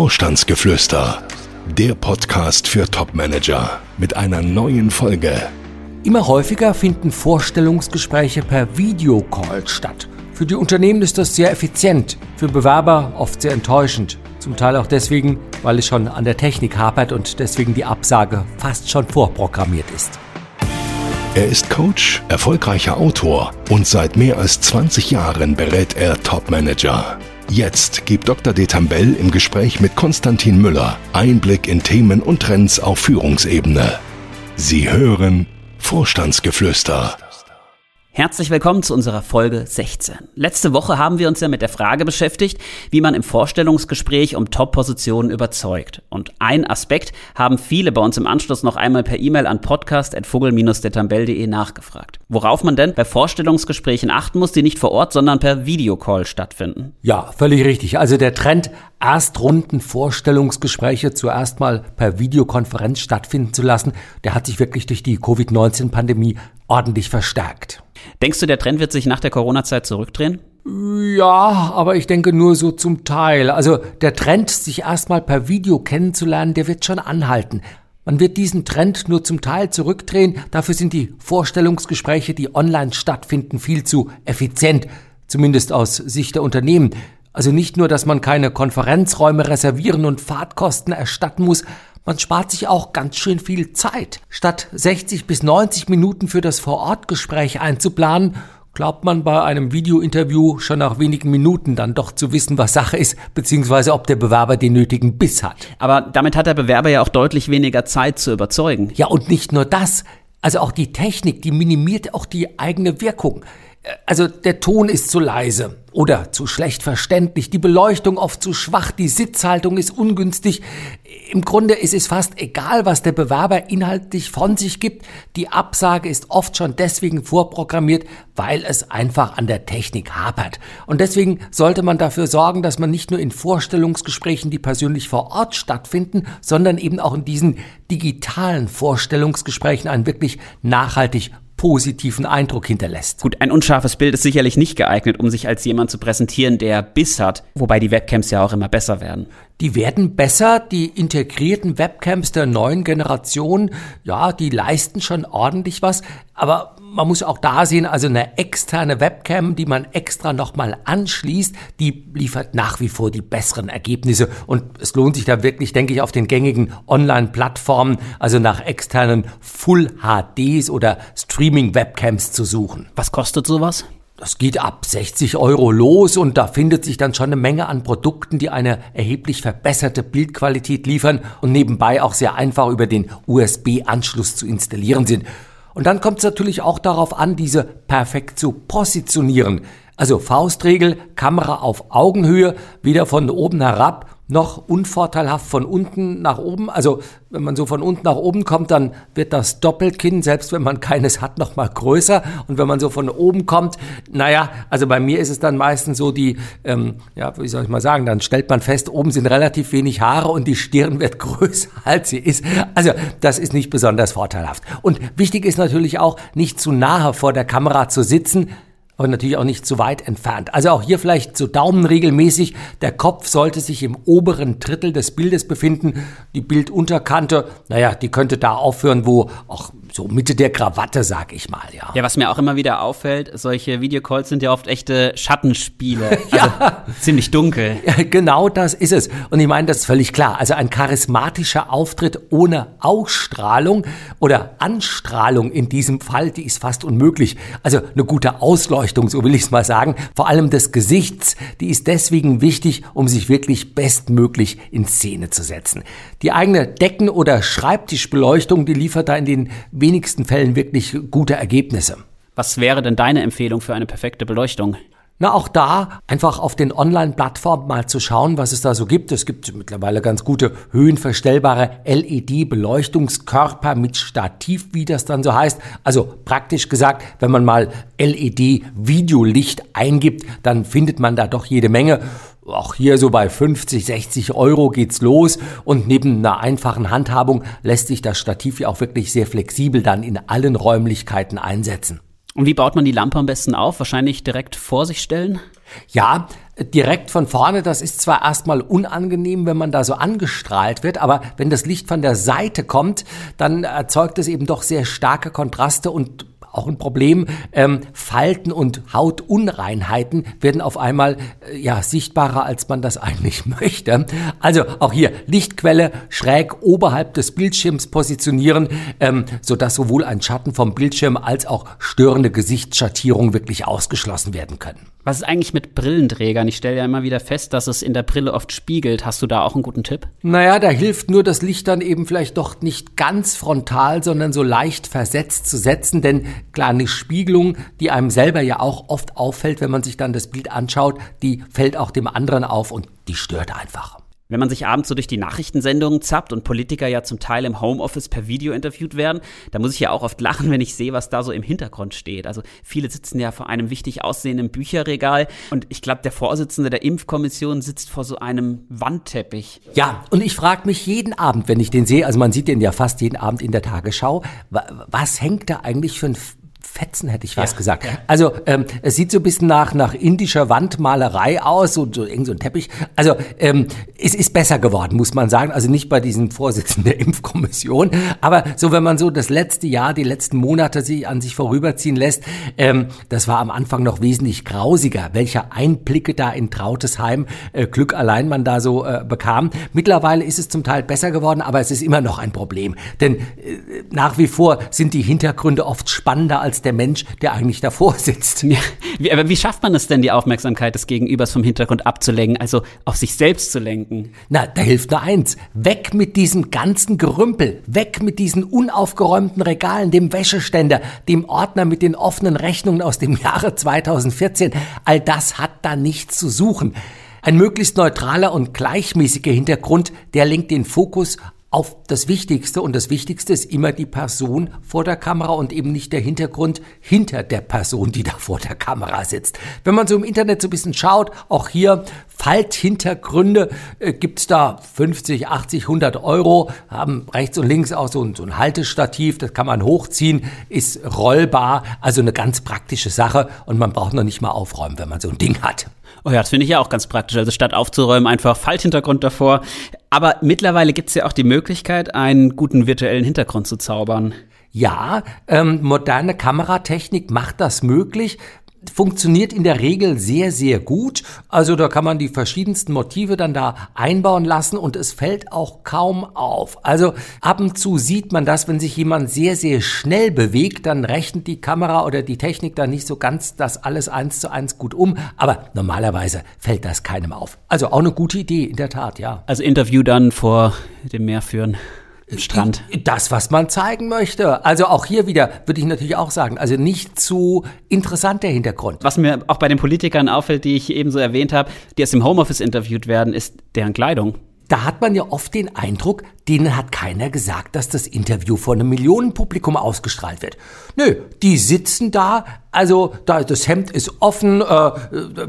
Vorstandsgeflüster, der Podcast für Topmanager mit einer neuen Folge. Immer häufiger finden Vorstellungsgespräche per Videocall statt. Für die Unternehmen ist das sehr effizient, für Bewerber oft sehr enttäuschend. Zum Teil auch deswegen, weil es schon an der Technik hapert und deswegen die Absage fast schon vorprogrammiert ist. Er ist Coach, erfolgreicher Autor und seit mehr als 20 Jahren berät er Topmanager. Jetzt gibt Dr. Detambell im Gespräch mit Konstantin Müller Einblick in Themen und Trends auf Führungsebene. Sie hören Vorstandsgeflüster. Herzlich willkommen zu unserer Folge 16. Letzte Woche haben wir uns ja mit der Frage beschäftigt, wie man im Vorstellungsgespräch um Top-Positionen überzeugt. Und ein Aspekt haben viele bei uns im Anschluss noch einmal per E-Mail an podcast.vogel-detambell.de nachgefragt. Worauf man denn bei Vorstellungsgesprächen achten muss, die nicht vor Ort, sondern per Videocall stattfinden. Ja, völlig richtig. Also der Trend, Erstrunden Vorstellungsgespräche zuerst mal per Videokonferenz stattfinden zu lassen, der hat sich wirklich durch die Covid-19-Pandemie ordentlich verstärkt. Denkst du, der Trend wird sich nach der Corona-Zeit zurückdrehen? Ja, aber ich denke nur so zum Teil. Also der Trend, sich erstmal per Video kennenzulernen, der wird schon anhalten. Man wird diesen Trend nur zum Teil zurückdrehen. Dafür sind die Vorstellungsgespräche, die online stattfinden, viel zu effizient. Zumindest aus Sicht der Unternehmen. Also nicht nur, dass man keine Konferenzräume reservieren und Fahrtkosten erstatten muss, man spart sich auch ganz schön viel Zeit. Statt 60 bis 90 Minuten für das Vorortgespräch einzuplanen, glaubt man bei einem Videointerview schon nach wenigen Minuten dann doch zu wissen, was Sache ist, beziehungsweise ob der Bewerber den nötigen Biss hat. Aber damit hat der Bewerber ja auch deutlich weniger Zeit zu überzeugen. Ja, und nicht nur das. Also auch die Technik, die minimiert auch die eigene Wirkung. Also der Ton ist zu leise oder zu schlecht verständlich, die Beleuchtung oft zu schwach, die Sitzhaltung ist ungünstig. Im Grunde ist es fast egal, was der Bewerber inhaltlich von sich gibt. Die Absage ist oft schon deswegen vorprogrammiert, weil es einfach an der Technik hapert. Und deswegen sollte man dafür sorgen, dass man nicht nur in Vorstellungsgesprächen, die persönlich vor Ort stattfinden, sondern eben auch in diesen digitalen Vorstellungsgesprächen einen wirklich nachhaltig positiven Eindruck hinterlässt. Gut, ein unscharfes Bild ist sicherlich nicht geeignet, um sich als jemand zu präsentieren, der Biss hat, wobei die Webcams ja auch immer besser werden. Die werden besser, die integrierten Webcams der neuen Generation, ja, die leisten schon ordentlich was, aber man muss auch da sehen, also eine externe Webcam, die man extra nochmal anschließt, die liefert nach wie vor die besseren Ergebnisse. Und es lohnt sich da wirklich, denke ich, auf den gängigen Online-Plattformen, also nach externen Full HDs oder Streaming-Webcams zu suchen. Was kostet sowas? Das geht ab 60 Euro los und da findet sich dann schon eine Menge an Produkten, die eine erheblich verbesserte Bildqualität liefern und nebenbei auch sehr einfach über den USB-Anschluss zu installieren sind. Und dann kommt es natürlich auch darauf an, diese perfekt zu positionieren. Also Faustregel, Kamera auf Augenhöhe, weder von oben herab noch unvorteilhaft von unten nach oben. Also wenn man so von unten nach oben kommt, dann wird das Doppelkinn, selbst wenn man keines hat, noch mal größer. Und wenn man so von oben kommt, naja, also bei mir ist es dann meistens so die, ähm, ja, wie soll ich mal sagen, dann stellt man fest, oben sind relativ wenig Haare und die Stirn wird größer, als sie ist. Also das ist nicht besonders vorteilhaft. Und wichtig ist natürlich auch, nicht zu nahe vor der Kamera zu sitzen, aber natürlich auch nicht zu weit entfernt. Also auch hier vielleicht so daumenregelmäßig. Der Kopf sollte sich im oberen Drittel des Bildes befinden. Die Bildunterkante, naja, die könnte da aufhören, wo auch so Mitte der Krawatte, sag ich mal, ja. Ja, was mir auch immer wieder auffällt, solche Videocalls sind ja oft echte Schattenspiele. Also ja. ziemlich dunkel. Genau das ist es. Und ich meine, das ist völlig klar. Also ein charismatischer Auftritt ohne Ausstrahlung oder Anstrahlung in diesem Fall, die ist fast unmöglich. Also eine gute Ausleuchtung, so will ich es mal sagen, vor allem des Gesichts, die ist deswegen wichtig, um sich wirklich bestmöglich in Szene zu setzen. Die eigene Decken- oder Schreibtischbeleuchtung, die liefert da in den wenigsten Fällen wirklich gute Ergebnisse. Was wäre denn deine Empfehlung für eine perfekte Beleuchtung? Na, auch da einfach auf den Online-Plattformen mal zu schauen, was es da so gibt. Es gibt mittlerweile ganz gute höhenverstellbare LED-Beleuchtungskörper mit Stativ, wie das dann so heißt. Also praktisch gesagt, wenn man mal LED-Videolicht eingibt, dann findet man da doch jede Menge auch hier so bei 50, 60 Euro geht's los und neben einer einfachen Handhabung lässt sich das Stativ ja auch wirklich sehr flexibel dann in allen Räumlichkeiten einsetzen. Und wie baut man die Lampe am besten auf? Wahrscheinlich direkt vor sich stellen? Ja, direkt von vorne, das ist zwar erstmal unangenehm, wenn man da so angestrahlt wird, aber wenn das Licht von der Seite kommt, dann erzeugt es eben doch sehr starke Kontraste und auch ein Problem. Ähm, Falten und Hautunreinheiten werden auf einmal äh, ja sichtbarer, als man das eigentlich möchte. Also auch hier Lichtquelle schräg oberhalb des Bildschirms positionieren, ähm, sodass sowohl ein Schatten vom Bildschirm als auch störende Gesichtsschattierung wirklich ausgeschlossen werden können. Was ist eigentlich mit Brillenträgern? Ich stelle ja immer wieder fest, dass es in der Brille oft spiegelt. Hast du da auch einen guten Tipp? Naja, da hilft nur das Licht dann eben vielleicht doch nicht ganz frontal, sondern so leicht versetzt zu setzen. Denn klar, eine Spiegelung, die einem selber ja auch oft auffällt, wenn man sich dann das Bild anschaut, die fällt auch dem anderen auf und die stört einfach. Wenn man sich abends so durch die Nachrichtensendungen zappt und Politiker ja zum Teil im Homeoffice per Video interviewt werden, da muss ich ja auch oft lachen, wenn ich sehe, was da so im Hintergrund steht. Also viele sitzen ja vor einem wichtig aussehenden Bücherregal und ich glaube, der Vorsitzende der Impfkommission sitzt vor so einem Wandteppich. Ja, und ich frage mich jeden Abend, wenn ich den sehe, also man sieht den ja fast jeden Abend in der Tagesschau, was hängt da eigentlich für ein Fetzen hätte ich was ja, gesagt. Ja. Also ähm, es sieht so ein bisschen nach nach indischer Wandmalerei aus, so, so irgend so ein Teppich. Also ähm, es ist besser geworden, muss man sagen. Also nicht bei diesem Vorsitzenden der Impfkommission, aber so wenn man so das letzte Jahr, die letzten Monate sich an sich vorüberziehen lässt, ähm, das war am Anfang noch wesentlich grausiger, welche Einblicke da in Trautesheim äh, Glück allein man da so äh, bekam. Mittlerweile ist es zum Teil besser geworden, aber es ist immer noch ein Problem, denn äh, nach wie vor sind die Hintergründe oft spannender als der Mensch, der eigentlich davor sitzt. Ja, wie, aber wie schafft man es denn, die Aufmerksamkeit des Gegenübers vom Hintergrund abzulenken, also auf sich selbst zu lenken? Na, da hilft nur eins. Weg mit diesem ganzen Gerümpel. Weg mit diesen unaufgeräumten Regalen, dem Wäscheständer, dem Ordner mit den offenen Rechnungen aus dem Jahre 2014. All das hat da nichts zu suchen. Ein möglichst neutraler und gleichmäßiger Hintergrund, der lenkt den Fokus auf das Wichtigste und das Wichtigste ist immer die Person vor der Kamera und eben nicht der Hintergrund hinter der Person, die da vor der Kamera sitzt. Wenn man so im Internet so ein bisschen schaut, auch hier Falthintergründe, äh, gibt's da 50, 80, 100 Euro, haben rechts und links auch so ein, so ein Haltestativ, das kann man hochziehen, ist rollbar, also eine ganz praktische Sache und man braucht noch nicht mal aufräumen, wenn man so ein Ding hat. Oh ja, das finde ich ja auch ganz praktisch. Also statt aufzuräumen, einfach Falthintergrund davor. Aber mittlerweile gibt es ja auch die Möglichkeit, einen guten virtuellen Hintergrund zu zaubern. Ja, ähm, moderne Kameratechnik macht das möglich funktioniert in der Regel sehr, sehr gut. Also da kann man die verschiedensten Motive dann da einbauen lassen und es fällt auch kaum auf. Also ab und zu sieht man das, wenn sich jemand sehr, sehr schnell bewegt, dann rechnet die Kamera oder die Technik da nicht so ganz das alles eins zu eins gut um. Aber normalerweise fällt das keinem auf. Also auch eine gute Idee, in der Tat, ja. Also Interview dann vor dem Meer führen. Strand. Das, was man zeigen möchte. Also auch hier wieder würde ich natürlich auch sagen, also nicht zu interessant der Hintergrund. Was mir auch bei den Politikern auffällt, die ich eben so erwähnt habe, die aus dem Homeoffice interviewt werden, ist deren Kleidung. Da hat man ja oft den Eindruck, denen hat keiner gesagt, dass das Interview vor einem Millionenpublikum ausgestrahlt wird. Nö, die sitzen da, also da, das Hemd ist offen, äh,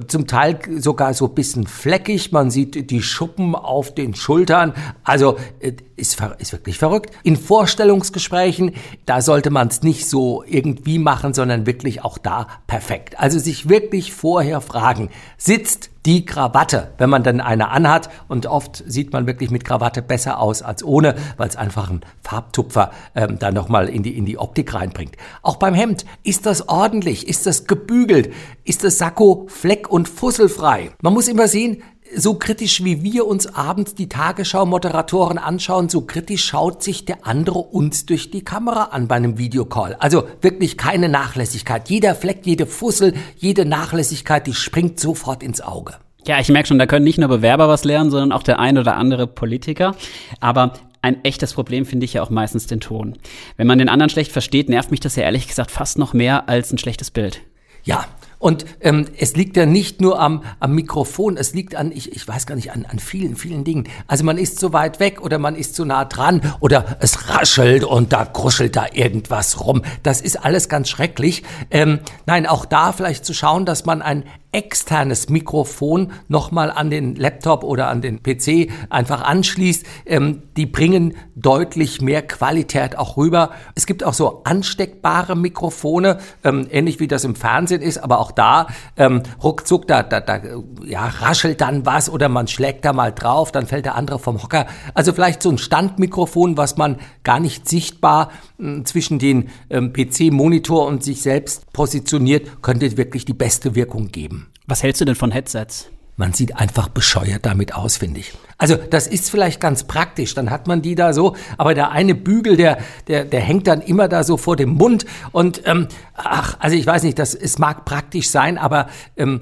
zum Teil sogar so bisschen fleckig, man sieht die Schuppen auf den Schultern, also äh, ist, ist wirklich verrückt. In Vorstellungsgesprächen, da sollte man es nicht so irgendwie machen, sondern wirklich auch da perfekt. Also sich wirklich vorher fragen, sitzt die Krawatte, wenn man dann eine anhat und oft sieht man wirklich mit Krawatte besser aus als ohne, weil es einfach ein Farbtupfer ähm, da nochmal in die, in die Optik reinbringt. Auch beim Hemd, ist das ordentlich, ist das gebügelt, ist das Sakko fleck- und fusselfrei? Man muss immer sehen, so kritisch wie wir uns abends die Tagesschau-Moderatoren anschauen, so kritisch schaut sich der andere uns durch die Kamera an bei einem Videocall. Also wirklich keine Nachlässigkeit. Jeder Fleck, jede Fussel, jede Nachlässigkeit, die springt sofort ins Auge. Ja, ich merke schon, da können nicht nur Bewerber was lernen, sondern auch der ein oder andere Politiker. Aber ein echtes Problem finde ich ja auch meistens den Ton. Wenn man den anderen schlecht versteht, nervt mich das ja ehrlich gesagt fast noch mehr als ein schlechtes Bild. Ja, und ähm, es liegt ja nicht nur am, am Mikrofon, es liegt an, ich, ich weiß gar nicht, an, an vielen, vielen Dingen. Also man ist zu weit weg oder man ist zu nah dran oder es raschelt und da kruschelt da irgendwas rum. Das ist alles ganz schrecklich. Ähm, nein, auch da vielleicht zu schauen, dass man ein externes Mikrofon nochmal an den Laptop oder an den PC einfach anschließt, ähm, die bringen deutlich mehr Qualität auch rüber. Es gibt auch so ansteckbare Mikrofone, ähm, ähnlich wie das im Fernsehen ist, aber auch da ähm, ruckzuck, da, da, da ja, raschelt dann was oder man schlägt da mal drauf, dann fällt der andere vom Hocker. Also vielleicht so ein Standmikrofon, was man gar nicht sichtbar äh, zwischen den ähm, PC-Monitor und sich selbst positioniert, könnte wirklich die beste Wirkung geben. Was hältst du denn von Headsets? Man sieht einfach bescheuert damit aus, finde ich. Also das ist vielleicht ganz praktisch, dann hat man die da so, aber der eine Bügel, der, der, der hängt dann immer da so vor dem Mund und ähm, ach, also ich weiß nicht, das, es mag praktisch sein, aber ähm,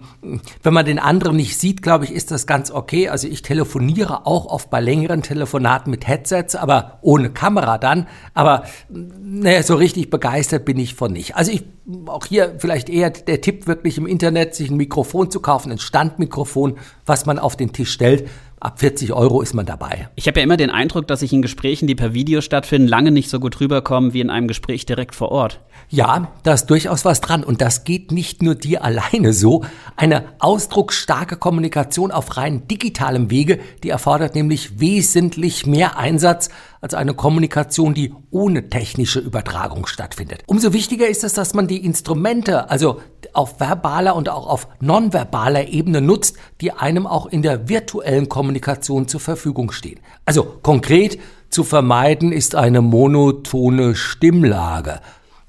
wenn man den anderen nicht sieht, glaube ich, ist das ganz okay. Also ich telefoniere auch oft bei längeren Telefonaten mit Headsets, aber ohne Kamera dann. Aber naja, so richtig begeistert bin ich von nicht. Also ich auch hier vielleicht eher der Tipp wirklich im Internet, sich ein Mikrofon zu kaufen, ein Standmikrofon, was man auf den Tisch stellt ab 40 Euro ist man dabei. Ich habe ja immer den Eindruck, dass ich in Gesprächen, die per Video stattfinden, lange nicht so gut rüberkommen wie in einem Gespräch direkt vor Ort. Ja, da ist durchaus was dran. Und das geht nicht nur dir alleine so. Eine ausdrucksstarke Kommunikation auf rein digitalem Wege, die erfordert nämlich wesentlich mehr Einsatz als eine Kommunikation, die ohne technische Übertragung stattfindet. Umso wichtiger ist es, dass man die Instrumente, also auf verbaler und auch auf nonverbaler Ebene nutzt, die einem auch in der virtuellen Kommunikation zur Verfügung stehen. Also konkret zu vermeiden ist eine monotone Stimmlage.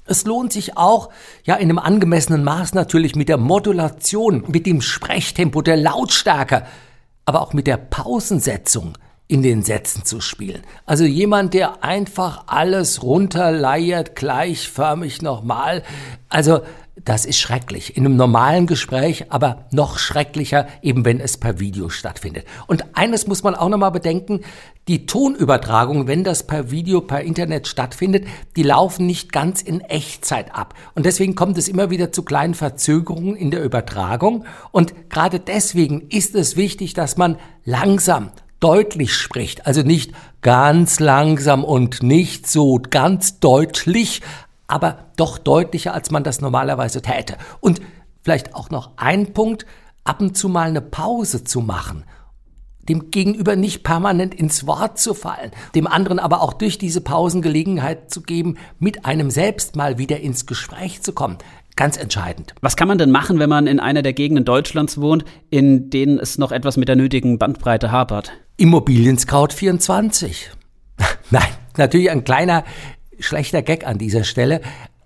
Es lohnt sich auch, ja, in einem angemessenen Maß natürlich mit der Modulation, mit dem Sprechtempo, der Lautstärke, aber auch mit der Pausensetzung in den Sätzen zu spielen. Also jemand, der einfach alles runterleiert, gleichförmig nochmal. Also das ist schrecklich. In einem normalen Gespräch, aber noch schrecklicher, eben wenn es per Video stattfindet. Und eines muss man auch nochmal bedenken, die Tonübertragung, wenn das per Video, per Internet stattfindet, die laufen nicht ganz in Echtzeit ab. Und deswegen kommt es immer wieder zu kleinen Verzögerungen in der Übertragung. Und gerade deswegen ist es wichtig, dass man langsam deutlich spricht, also nicht ganz langsam und nicht so ganz deutlich, aber doch deutlicher, als man das normalerweise täte. Und vielleicht auch noch ein Punkt, ab und zu mal eine Pause zu machen dem Gegenüber nicht permanent ins Wort zu fallen, dem anderen aber auch durch diese Pausen Gelegenheit zu geben, mit einem selbst mal wieder ins Gespräch zu kommen. Ganz entscheidend. Was kann man denn machen, wenn man in einer der Gegenden Deutschlands wohnt, in denen es noch etwas mit der nötigen Bandbreite hapert? Immobilien Scout 24. Nein, natürlich ein kleiner schlechter Gag an dieser Stelle.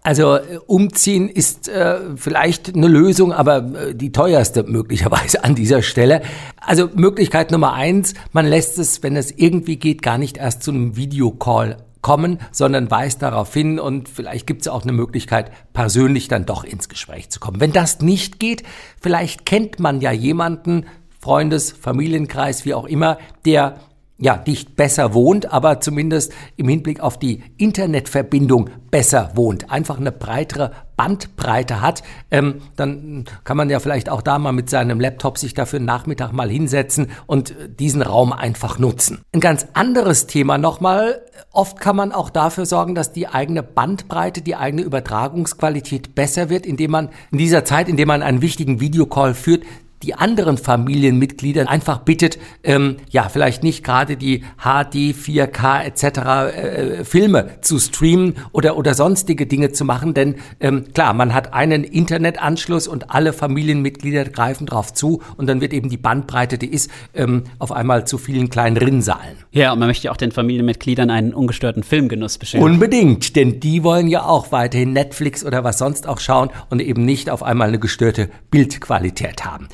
Also äh, umziehen ist äh, vielleicht eine Lösung, aber äh, die teuerste möglicherweise an dieser Stelle. Also Möglichkeit Nummer eins, man lässt es, wenn es irgendwie geht, gar nicht erst zu einem Videocall kommen, sondern weist darauf hin und vielleicht gibt es auch eine Möglichkeit, persönlich dann doch ins Gespräch zu kommen. Wenn das nicht geht, vielleicht kennt man ja jemanden, Freundes, Familienkreis, wie auch immer, der ja, nicht besser wohnt, aber zumindest im Hinblick auf die Internetverbindung besser wohnt, einfach eine breitere Bandbreite hat, ähm, dann kann man ja vielleicht auch da mal mit seinem Laptop sich dafür Nachmittag mal hinsetzen und diesen Raum einfach nutzen. Ein ganz anderes Thema nochmal. Oft kann man auch dafür sorgen, dass die eigene Bandbreite, die eigene Übertragungsqualität besser wird, indem man in dieser Zeit, in der man einen wichtigen Videocall führt, die anderen Familienmitglieder einfach bittet, ähm, ja, vielleicht nicht gerade die HD, 4K etc. Äh, Filme zu streamen oder, oder sonstige Dinge zu machen, denn ähm, klar, man hat einen Internetanschluss und alle Familienmitglieder greifen drauf zu und dann wird eben die Bandbreite, die ist, ähm, auf einmal zu vielen kleinen Rinnsalen. Ja, und man möchte auch den Familienmitgliedern einen ungestörten Filmgenuss bescheren. Unbedingt, denn die wollen ja auch weiterhin Netflix oder was sonst auch schauen und eben nicht auf einmal eine gestörte Bildqualität haben.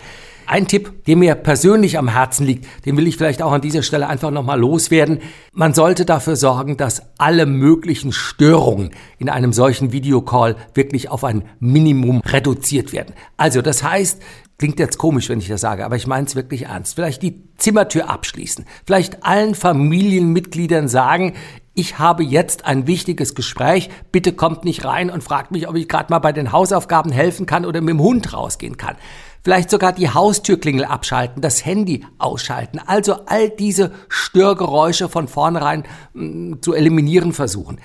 Ein Tipp, der mir persönlich am Herzen liegt, den will ich vielleicht auch an dieser Stelle einfach nochmal loswerden. Man sollte dafür sorgen, dass alle möglichen Störungen in einem solchen Videocall wirklich auf ein Minimum reduziert werden. Also das heißt, Klingt jetzt komisch, wenn ich das sage, aber ich meine es wirklich ernst. Vielleicht die Zimmertür abschließen. Vielleicht allen Familienmitgliedern sagen, ich habe jetzt ein wichtiges Gespräch, bitte kommt nicht rein und fragt mich, ob ich gerade mal bei den Hausaufgaben helfen kann oder mit dem Hund rausgehen kann. Vielleicht sogar die Haustürklingel abschalten, das Handy ausschalten. Also all diese Störgeräusche von vornherein mh, mm, zu eliminieren versuchen.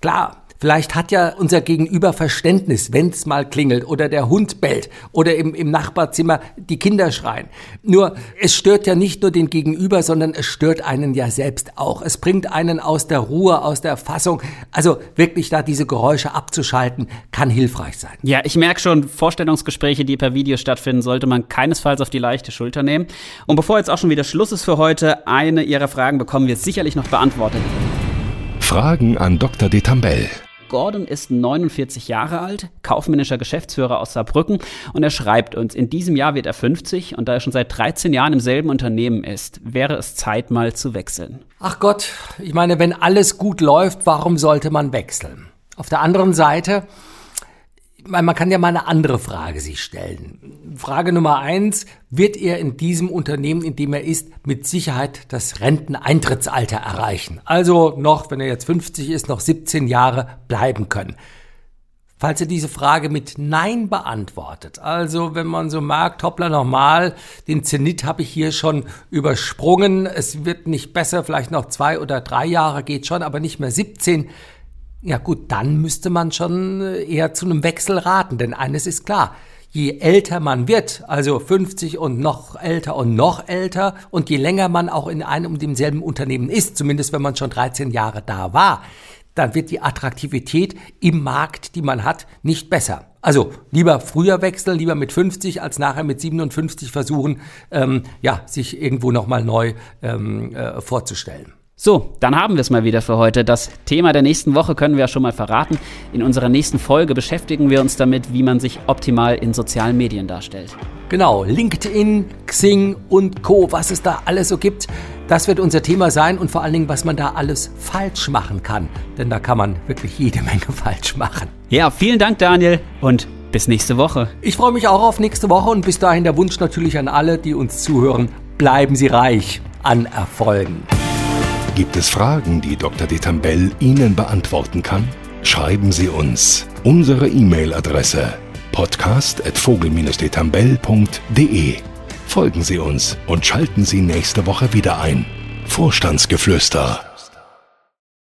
Klar, Vielleicht hat ja unser Gegenüber Verständnis, wenn es mal klingelt oder der Hund bellt oder im, im Nachbarzimmer die Kinder schreien. Nur es stört ja nicht nur den Gegenüber, sondern es stört einen ja selbst auch. Es bringt einen aus der Ruhe, aus der Fassung. Also wirklich da diese Geräusche abzuschalten, kann hilfreich sein. Ja, ich merke schon, Vorstellungsgespräche, die per Video stattfinden, sollte man keinesfalls auf die leichte Schulter nehmen. Und bevor jetzt auch schon wieder Schluss ist für heute, eine Ihrer Fragen bekommen wir sicherlich noch beantwortet. Fragen an Dr. Detambell. Gordon ist 49 Jahre alt, kaufmännischer Geschäftsführer aus Saarbrücken und er schreibt uns, in diesem Jahr wird er 50 und da er schon seit 13 Jahren im selben Unternehmen ist, wäre es Zeit mal zu wechseln. Ach Gott, ich meine, wenn alles gut läuft, warum sollte man wechseln? Auf der anderen Seite, man kann ja mal eine andere Frage sich stellen. Frage Nummer eins, wird er in diesem Unternehmen, in dem er ist, mit Sicherheit das Renteneintrittsalter erreichen? Also noch, wenn er jetzt 50 ist, noch 17 Jahre bleiben können. Falls er diese Frage mit Nein beantwortet, also wenn man so merkt, hoppla nochmal, den Zenit habe ich hier schon übersprungen, es wird nicht besser, vielleicht noch zwei oder drei Jahre geht schon, aber nicht mehr 17, ja gut, dann müsste man schon äh, eher zu einem Wechsel raten, denn eines ist klar. Je älter man wird, also 50 und noch älter und noch älter, und je länger man auch in einem und demselben Unternehmen ist, zumindest wenn man schon 13 Jahre da war, dann wird die Attraktivität im Markt, die man hat, nicht besser. Also lieber früher wechseln, lieber mit 50 als nachher mit 57 versuchen, ähm, ja, sich irgendwo nochmal neu ähm, äh, vorzustellen. So, dann haben wir es mal wieder für heute. Das Thema der nächsten Woche können wir ja schon mal verraten. In unserer nächsten Folge beschäftigen wir uns damit, wie man sich optimal in sozialen Medien darstellt. Genau, LinkedIn, Xing und Co., was es da alles so gibt, das wird unser Thema sein und vor allen Dingen, was man da alles falsch machen kann. Denn da kann man wirklich jede Menge falsch machen. Ja, vielen Dank, Daniel, und bis nächste Woche. Ich freue mich auch auf nächste Woche und bis dahin der Wunsch natürlich an alle, die uns zuhören, bleiben Sie reich an Erfolgen. Gibt es Fragen, die Dr. Detambell Ihnen beantworten kann? Schreiben Sie uns. Unsere E-Mail-Adresse podcast.vogel-detambell.de Folgen Sie uns und schalten Sie nächste Woche wieder ein. Vorstandsgeflüster